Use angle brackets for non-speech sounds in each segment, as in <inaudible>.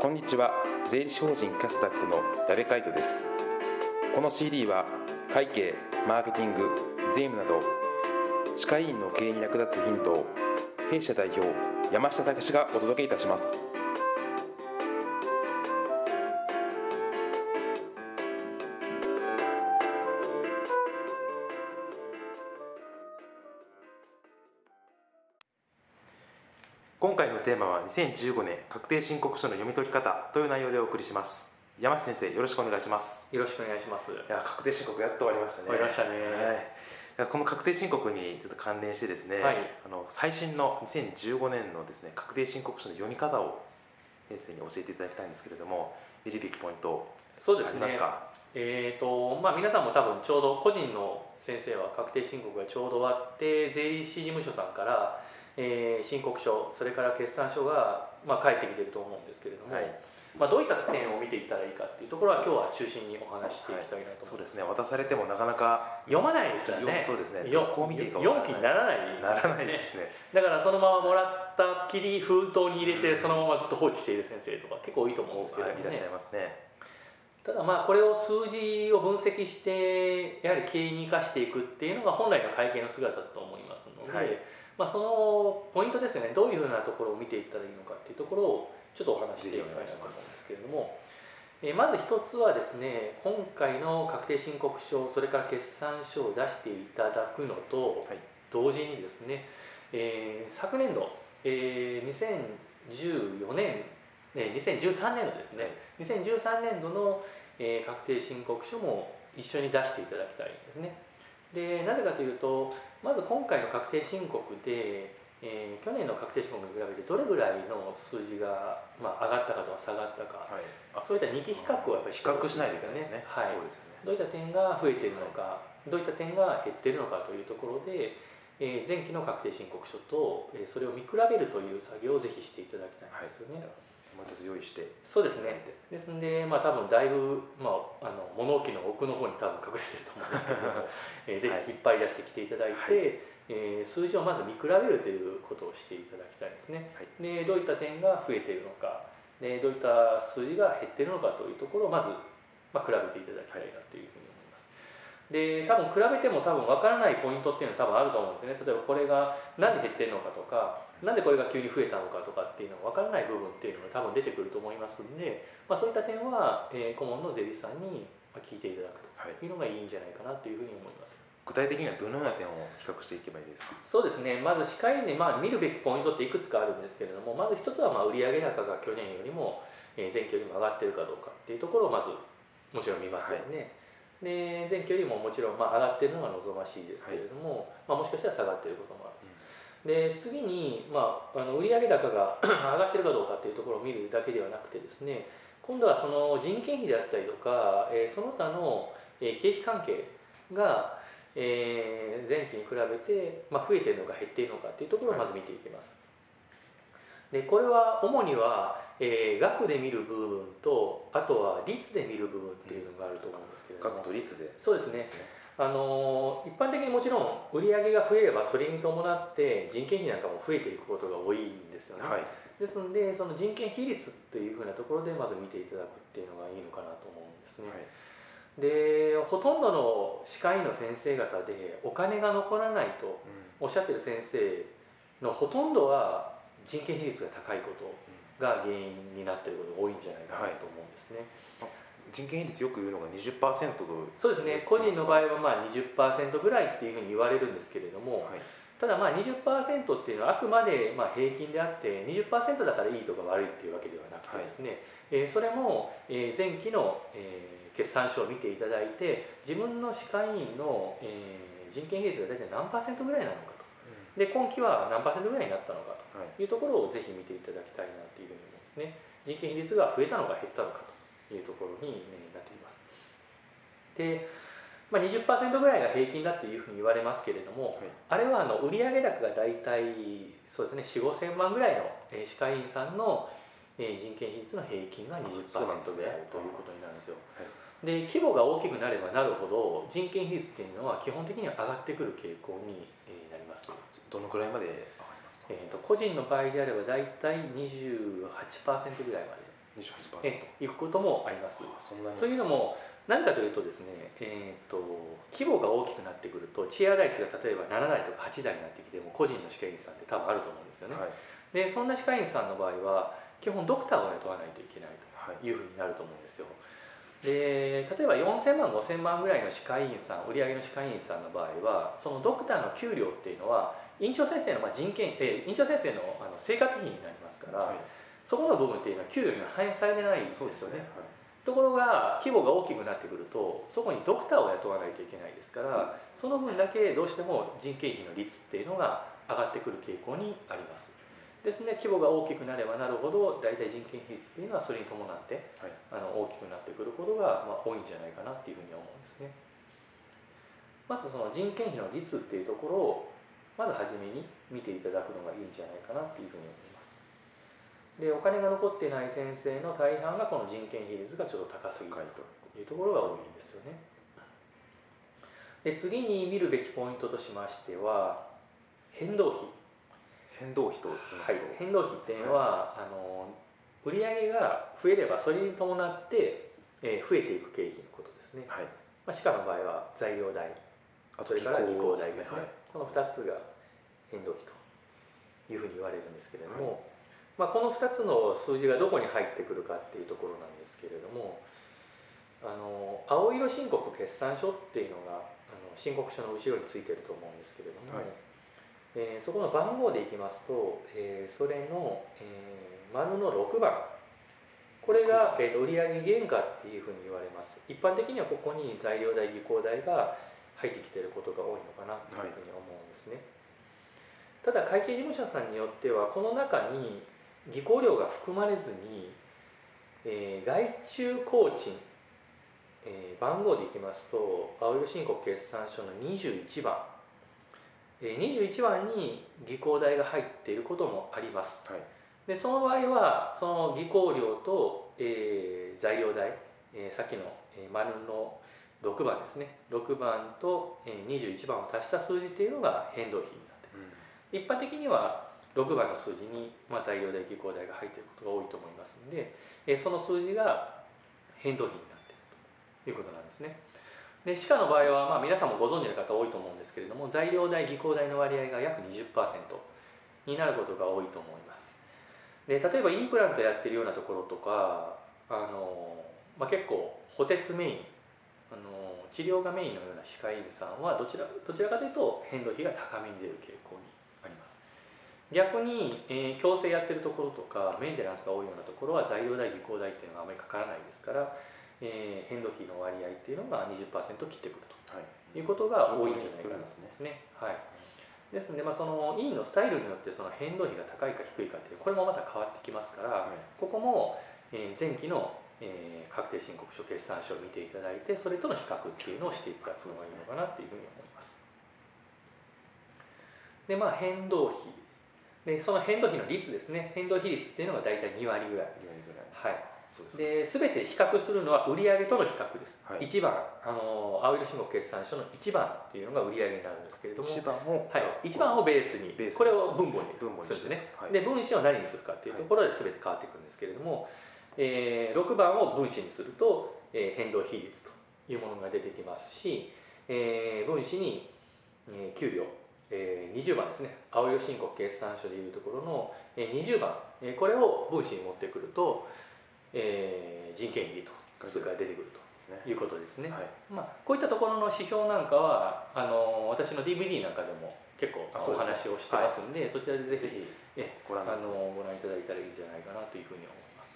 こんにちは。税理士法人キャスタックの矢部海人です。この CD は会計マーケティング税務など歯科医院の経営に役立つヒントを弊社代表山下武がお届けいたします。今回のテーマは2015年確定申告書の読み取り方という内容でお送りします。山下先生よろしくお願いします。よろしくお願いします。いや確定申告やっと終わりましたね。終わりましたね。はい、この確定申告にちょっと関連してですね、はい。あの最新の2015年のですね確定申告書の読み方を先生に教えていただきたいんですけれども見るべきポイントそうですね。あります。か？えーとまあ、皆さんも多分ちょうど個人の先生は確定申告がちょうど終わって税理士事務所さんから、えー申告書それから決算書が、まあ、返ってきてると思うんですけれども、はい。まあ、どういった点を見ていったらいいかっていうところは今日は中心にお話ししていきたいなと思います。そうですね。渡されてもなかなか読まないですよね。よそうですね。こを見ていいかわからな。い読む気にならないならないですね。だからそのままもらったきり封筒に入れてそのままずっと放置している先生とか結構多いと思うんですけどね。はいいらっしゃいますね。ただまあこれを数字を分析してやはり経営に生かしていくっていうのが本来の会計の姿だと思いますので、はいまあ、そのポイントですよね。どういうふうなところを見ていったらいいのかっていうところをちょっとお話ししていきたいなと思うんですけれども、えーまず一つはですね今回の確定申告書それから決算書を出していただくのとはい。同時にですね、えー昨年度、えー2014年、えー2013年度ですね、2013年度の、えー確定申告書も一緒に出していただきたいんですね。でなぜかというとまず今回の確定申告で、えー去年の確定申告に比べてどれぐらいの数字が、まあ、上がったかとか下がったかはい。あそういった二期比較をやっぱり比較しないですね。はい、そうですよね。どういった点が増えているのか、どういった点が減っているのかというところで、えー前期の確定申告書と、えーそれを見比べるという作業をぜひしていただきたいんですよね。もう一つ用意してそうですね。ですので、まあ多分だいぶ、まあ、あの物置の奥の方に多分隠れてると思うんですけども、<laughs> えーぜひ引っ張り出してきていただいて、はいえー数字をまず見比べるということをしていただきたいですね。はいでどういった点が増えているのかでどういった数字が減っているのかというところをまず、まあ、比べていただきたいなというふうに。で多分比べても多分分からないポイントっていうのは多分あると思うんですよね。例えばこれが何で減ってるのかとかなんでこれが急に増えたのかとかっていうのが分からない部分っていうのが多分出てくると思いますんで、まあ、そういった点は、えー顧問の税理士さんにまあ聞いていただくはい。というのがいいんじゃないかなというふうに思います。具体的にはどのような点を比較していけばいいですか？そうですね。まず歯科医で、まあ、見るべきポイントっていくつかあるんですけれどもまず一つはまあ売上高が去年よりも、えー前期よりも上がってるかどうかっていうところをまずもちろん見ますよね、で前期よりももちろんまあ上がってるのが望ましいですけれども、まあ、もしかしたら下がってることもあるで次に、まあ、あの売上高が <clears throat> 上がってるかどうかっていうところを見るだけではなくてですね今度はその人件費であったりとか、えーその他の、えー経費関係が、えー前期に比べて、まあ、増えてるのか減っているのかっていうところをまず見ていきます。でこれは主には、えー額で見る部分とあとは率で見る部分っていうのがあると思うんですけれども、額と率で。そうですね。あのー一般的にもちろん売上が増えればそれに伴って人件費なんかも増えていくことが多いんですよね、はい。ですのでその人件比率っていうふうなところでまず見ていただくっていうのがいいのかなと思うんですね、はい。でほとんどの歯科医の先生方でお金が残らないとおっしゃってる先生のほとんどは人件比率が高いことが原因になっていることが多いんじゃないかなと思うんですね、人件費率よく言うのが20%とそうですね。個人の場合はまあ20%ぐらいっていうふうに言われるんですけれども、はい。ただまあ20%っていうのはあくまでまあ平均であって20%だからいいとか悪いっていうわけではなくてですね、えーそれもえー前期のえー決算書を見ていただいて自分の歯科医院のえー人件比率が大体何パーセントぐらいなのかとで今期は何パーセントぐらいになったのかはい。というところをぜひ見ていただきたいなというふうに思いますね。人件比率が増えたのか減ったのかというところにえーなっています。で、まあ、20%ぐらいが平均だっていうふうに言われますけれども、はい。あれはあの売上高が大体そうですね4 5千万ぐらいの、えー歯科医院さんの、えー人件比率の平均が20%そうなんですね。であるということになるんですよ。はい。で規模が大きくなればなるほど人件比率っていうのは基本的には上がってくる傾向にえーなります。どのくらいまで上がりますか？えー、と個人の場合であれば大体28%ぐらいまで28%えいくこともあります。あそんなにというのも何かというとですね、えー、と規模が大きくなってくるとチア台数が例えば7台とか8台になってきても個人の歯科医院さんって多分あると思うんですよね。はいでそんな歯科医院さんの場合は基本ドクターを雇わないといけないというふうになると思うんですよ。で例えば4000万5000万ぐらいの歯科医院さん売上の歯科医院さんの場合はそのドクターの給料っていうのは院長先生のまあ人件、えー院長先生のあの生活費になりますから、はい。そこの部分っていうのは給料には反映されないんですよね。そうですよね。はい。ところが規模が大きくなってくるとそこにドクターを雇わないといけないですからその分だけどうしても人件費の率っていうのが上がってくる傾向にあります。ですね規模が大きくなればなるほど大体人件費率っていうのはそれに伴ってはい。あの大きくなってくることが、まあ、多いんじゃないかなっていうふうに思うんですね。まずその人件費の率っていうところをまず初めに見ていただくのがいいんじゃないかなっていうふうに思います。でお金が残ってない先生の大半がこの人件費率がちょっと高すぎるというところが多いんですよね。で次に見るべきポイントとしましては変動費。変動費と言いますはいと、、変動費っていうのは、あの売上が増えればそれに伴って、えー増えていく経費のことですね、はい、まあ、歯科の場合は材料代。あそれから技工代でですすね、ねはい。この2つが変動費というふうに言われるんですけれども、まあ、この2つの数字がどこに入ってくるかっていうところなんですけれどもあの青色申告決算書っていうのがあの申告書の後ろについてると思うんですけれども、はい。えーそこの番号でいきますと、えーそれの、えー丸の6番。これが、えー、と売上原価っていうふうに言われます。一般的にはここに材料代技工代が入ってきていることが多いのかなというふうに思うんですね、ただ会計事務所さんによってはこの中に技工料が含まれずに、えー外注工賃、えー番号でいきますと青色申告決算書の21番、えー21番に技工代が入っていることもあります。はい。でその場合はその技工料と、えー材料代、えーさっきの、えー丸の6番ですね。6番と、えー21番を足した数字っていうのが変動費一般的には6番の数字に、まあ、材料代技工代が入っていることが多いと思いますので、えその数字が変動費になっているということなんですね。で歯科の場合は、まあ、皆さんもご存知の方多いと思うんですけれども材料代技工代の割合が約20%になることが多いと思います。で例えばインプラントやってるようなところとかあの、まあ、結構補鉄メインあの治療がメインのような歯科医院さんはどちらどちらかというと変動費が高めに出る傾向に逆に、えー矯正やってるところとかメンテナンスが多いようなところは材料代技工代っていうのがあまりかからないですから、えー変動費の割合っていうのが20%切ってくるはい。ということが多いんじゃないかなと思いますね。はい。ですので、まあ、その委員のスタイルによってその変動費が高いか低いかっていうこれもまた変わってきますから、はい。ここも、えー前期の、えー確定申告書決算書を見ていただいてそれとの比較っていうのをしていくのがいいのかなっていうふうに思います。でまあ変動費でその変動費の率ですね。変動比率っていうのが大体2割ぐらい。2割ぐらい。はい、です。ねで全て比較するのは売上との比較です、はい。1番あの青色申告決算書の1番っていうのが売上になるんですけれども。一番をはい、1番をベースにベースに。これを分母に分母にす。るんですね、はい。で分子を何にするかっていうところで全て変わってくるんですけれども、えー6番を分子にすると、えー変動比率というものが出てきますし、えー分子に、えー給料、えー20番ですね。青色申告決算書でいうところの、えー20番、えーこれを分子に持ってくると、えー人件費と数が出てくるということですね。はい。まあ、こういったところの指標なんかはあの私の DVD なんかでも結構お話をしてますんでそちらでぜひぜひえご覧あのご覧いただいたらいいんじゃないかなというふうに思います。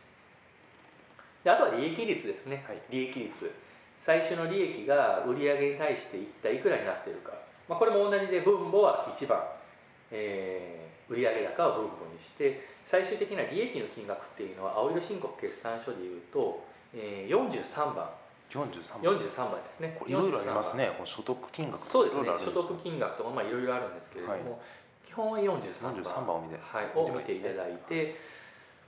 であとは利益率ですね、はい。利益率。最初の利益が売上に対して一体いくらになっているか、まあ、これも同じで分母は1番、えー売上高を分母にして最終的な利益の金額っていうのは青色申告決算書でいうと、えー43番。43 43番。ですね。いろいろありますね。ねこの所得金額そうですね。所得金額とかまあいろいろあるんですけれども、基本は43番。43番を見て。はい、見を見ていただいて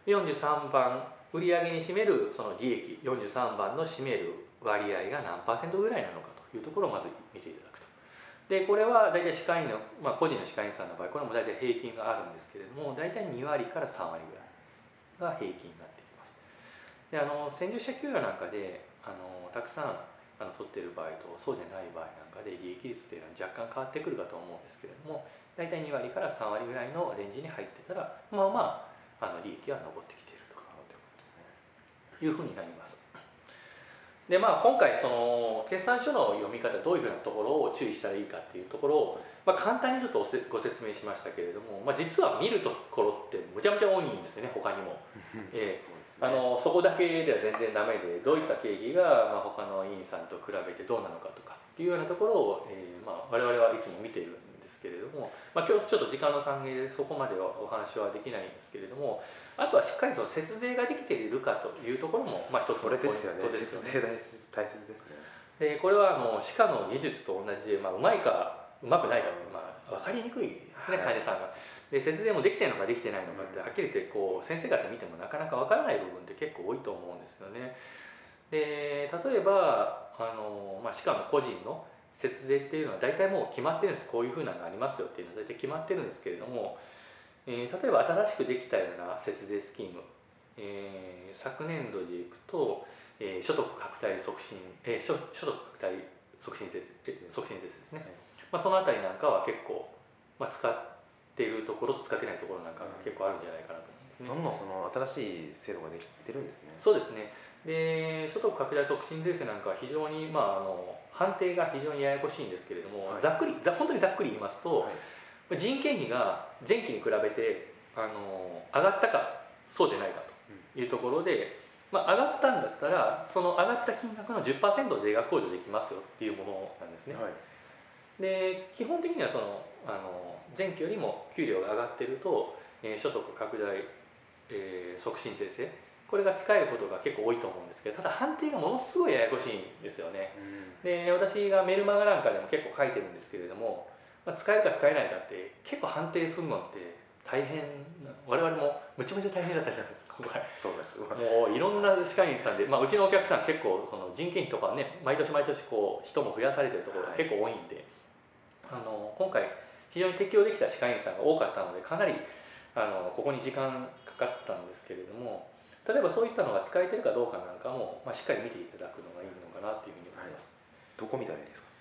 43番売上に占めるその利益43番の占める割合が何パーセントぐらいなのかというところをまず見ていただでこれは大体歯科医の、まあ、個人の歯科医さんの場合これも大体平均があるんですけれども大体2割から3割ぐらいが平均になってきますであの先住者給与なんかであのたくさんあの取ってる場合とそうでない場合なんかで利益率っていうのは若干変わってくるかと思うんですけれども大体2割から3割ぐらいのレンジに入ってたらまあまああの利益は残ってきているというふうになります。でまあ今回その決算書の読み方どういうふうなところを注意したらいいかっていうところを、まあ、簡単にちょっとご説明しましたけれども、まあ、実は見るところってむちゃむちゃ多いんですよね他にも。<laughs> えーあのそこだけでは全然ダメでどういった経費が、まあ、他の委員さんと比べてどうなのかとかっていうようなところを、えーまあ、我々はいつも見ているんですけれども、まあ、今日ちょっと時間の関係でそこまではお話はできないんですけれどもあとはしっかりと節税ができているかというところも、まあ、一つのポイントですよね。節税大切ですねでこれはもう歯科の技術と同じで、まあ、うまいかうまくないかって、まあ、分かりにくいですね、はい、患者さんが。で節税もできてるのかできてないのかってはっきり言ってこう先生方見てもなかなか分からない部分って結構多いと思うんですよね。で例えばあの、まあ、歯科の個人の節税っていうのは大体もう決まってるんです。こういうふうなのがありますよっていうのは大体決まってるんですけれども、えー、例えば新しくできたような節税スキーム、えー、昨年度でいくと、えー、所得拡大促進、えー、所所得拡大促進税促進税ですね、はい、まあ、そのあたりなんかは結構、まあ、使っているところと使ってないところなんかが結構あるんじゃないかなと思うんですね。どんどんその新しい制度ができてるんですね。そうですね。で所得拡大促進税制なんかは非常にまああの判定が非常にややこしいんですけれども、はい、ざっくりざ本当にざっくり言いますと、はい、人件費が前期に比べてあの上がったかそうでないかというところで、うん、まあ、上がったんだったらその上がった金額の10%税額控除できますよっていうものなんですね。はい、で基本的にはそのあの前期よりも給料が上がってると、えー、所得拡大、えー、促進税制。これが使えることが結構多いと思うんですけどただ判定がものすごいややこしいんですよね、うん、で私がメルマガなんかでも結構書いてるんですけれども、まあ、使えるか使えないかって結構判定するのって大変我々もむちゃむちゃ大変だったじゃないですか今回そうです。もういろんな歯科医さんで、まあ、うちのお客さん結構その人件費とかね毎年毎年こう人も増やされてるところが結構多いんで、はい、あの今回非常に適用できた歯科医さんが多かったのでかなりあのここに時間かかったんですけれども例えばそういったのが使えてるかどうかなんかも、まあ、しっかり見ていただくのがいいのかなというふうに思います。はい、どこ見たらいいですか？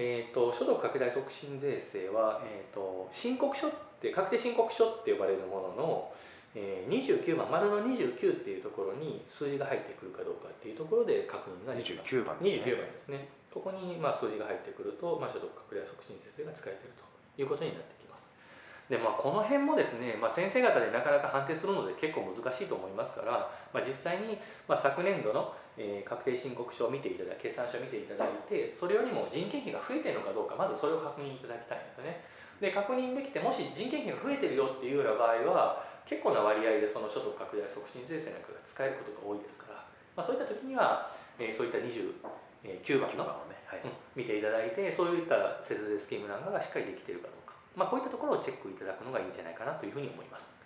えーと、所得拡大促進税制は、えーと、申告書って確定申告書って呼ばれるものの、えー、29番丸の29っていうところに数字が入ってくるかどうかっていうところで確認ができます。29番ですね。29番ですね。ここにまあ数字が入ってくると、まあ、所得拡大促進税制が使えているということになってきます。でまあ、この辺もですね、まあ、先生方でなかなか判定するので結構難しいと思いますから、まあ、実際に、ま、昨年度の、え、確定申告書を見ていただいて決算書を見ていただいてそれよりも人件費が増えてるのかどうかまずそれを確認いただきたいんですよね。で確認できてもし人件費が増えてるよっていうような場合は結構な割合でその所得拡大促進税制なんかが使えることが多いですから、まあ、そういった時には、えー、そういった29番の、ねはいうん、見ていただいてそういった節税スキームなんかがしっかりできているかどうか。まあ、こういったところをチェックいただくのがいいんじゃないかなというふうに思います。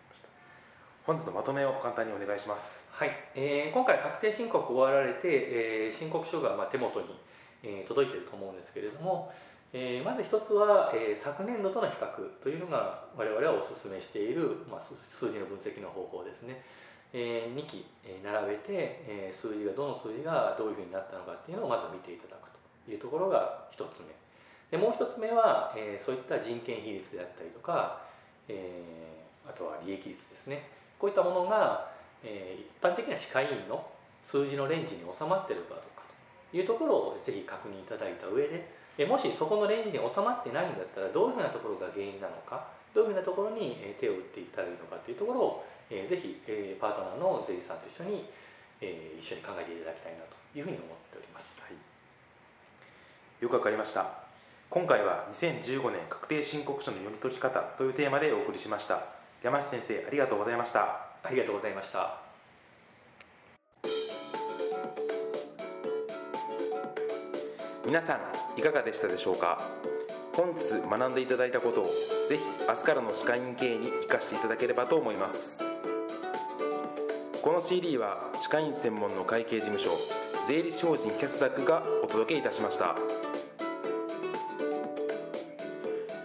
本日のまとめを簡単にお願いします。はい、えー、今回確定申告終わられて、えー、申告書がまあ手元に、えー、届いていると思うんですけれども、えー、まず一つは、えー、昨年度との比較というのが我々はお勧めしている、まあ、数字の分析の方法ですね。えー、2期、えー、並べて、えー、数字がどの数字がどういうふうになったのかっていうのをまず見ていただくというところが一つ目。でもう一つ目は、えー、そういった人件比率であったりとか、えー、あとは利益率ですねこういったものが、えー、一般的な歯科医院の数字のレンジに収まってるかどうかというところをぜひ確認いただいた上で、えもしそこのレンジに収まってないんだったらどういうふうなところが原因なのかどういうふうなところに手を打っていったらいいのかというところを、えー、ぜひ、えー、パートナーの税理士さんと一緒に、えー、一緒に考えていただきたいなというふうに思っております。はい、よくわかりました。今回は2015年確定申告書の読み解き方というテーマでお送りしました。山下先生ありがとうございました。ありがとうございました。皆さんいかがでしたでしょうか？本日学んでいただいたことをぜひ明日からの歯科医院経営に生かしていただければと思います。この CD は歯科医院専門の会計事務所税理士法人キャスタックがお届けいたしました。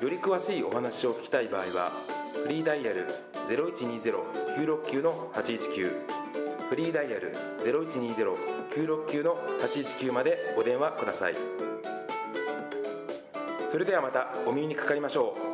より詳しいお話を聞きたい場合はフリーダイヤル0120-969-819フリーダイヤル0120-969-819までお電話ください。それではまたお耳にかかりましょう。